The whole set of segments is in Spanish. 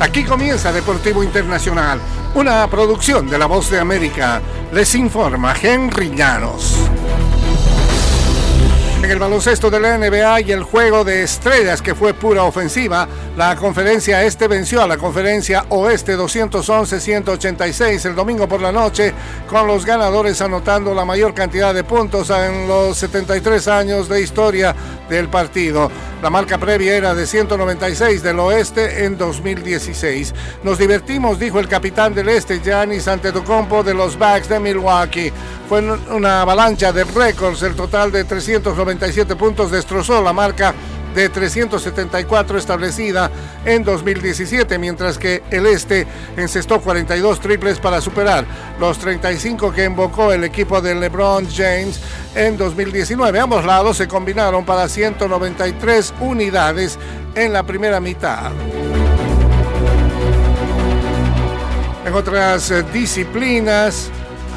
Aquí comienza Deportivo Internacional, una producción de La Voz de América. Les informa Henry Llanos. En el baloncesto de la NBA y el juego de estrellas que fue pura ofensiva, la conferencia este venció a la conferencia oeste 211-186 el domingo por la noche, con los ganadores anotando la mayor cantidad de puntos en los 73 años de historia del partido. La marca previa era de 196 del oeste en 2016. Nos divertimos, dijo el capitán del este, Giannis Antetokounmpo de los Bucks de Milwaukee. Fue una avalancha de récords, el total de 397 puntos destrozó la marca de 374 establecida en 2017, mientras que el Este encestó 42 triples para superar los 35 que invocó el equipo de LeBron James en 2019. Ambos lados se combinaron para 193 unidades en la primera mitad. En otras eh, disciplinas,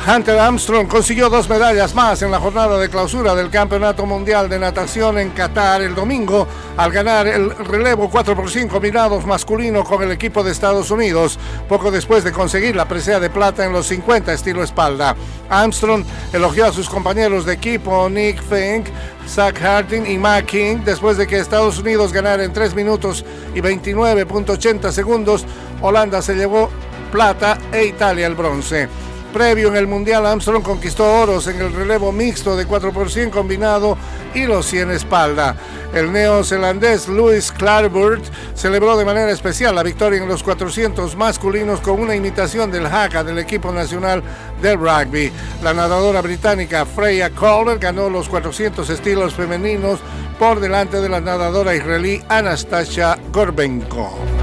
Hunter Armstrong consiguió dos medallas más en la jornada de clausura del Campeonato Mundial de Natación en Qatar el domingo al ganar el relevo 4x5 mirados masculino con el equipo de Estados Unidos, poco después de conseguir la presea de plata en los 50 estilo espalda. Armstrong elogió a sus compañeros de equipo Nick Fink, Zach Harding y Matt King después de que Estados Unidos ganara en 3 minutos y 29.80 segundos. Holanda se llevó plata e Italia el bronce. Previo en el Mundial, Armstrong conquistó oros en el relevo mixto de 4x100 combinado y los 100 espalda. El neozelandés Louis Clarbert celebró de manera especial la victoria en los 400 masculinos con una imitación del haka del equipo nacional del rugby. La nadadora británica Freya Calder ganó los 400 estilos femeninos por delante de la nadadora israelí Anastasia Gorbenko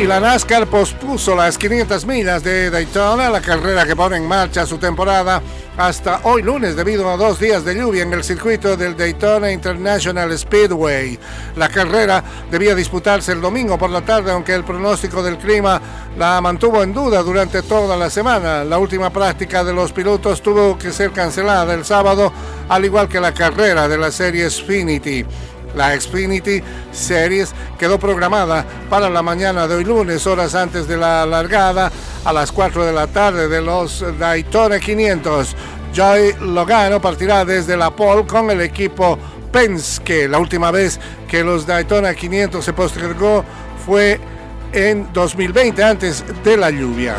y la NASCAR pospuso las 500 millas de Daytona, la carrera que pone en marcha su temporada hasta hoy lunes debido a dos días de lluvia en el circuito del Daytona International Speedway. La carrera debía disputarse el domingo por la tarde, aunque el pronóstico del clima la mantuvo en duda durante toda la semana. La última práctica de los pilotos tuvo que ser cancelada el sábado, al igual que la carrera de la serie Xfinity. La Xfinity Series quedó programada para la mañana de hoy lunes, horas antes de la largada, a las 4 de la tarde de los Daytona 500. Joy Logano partirá desde la pole con el equipo Penske. La última vez que los Daytona 500 se postergó fue en 2020, antes de la lluvia.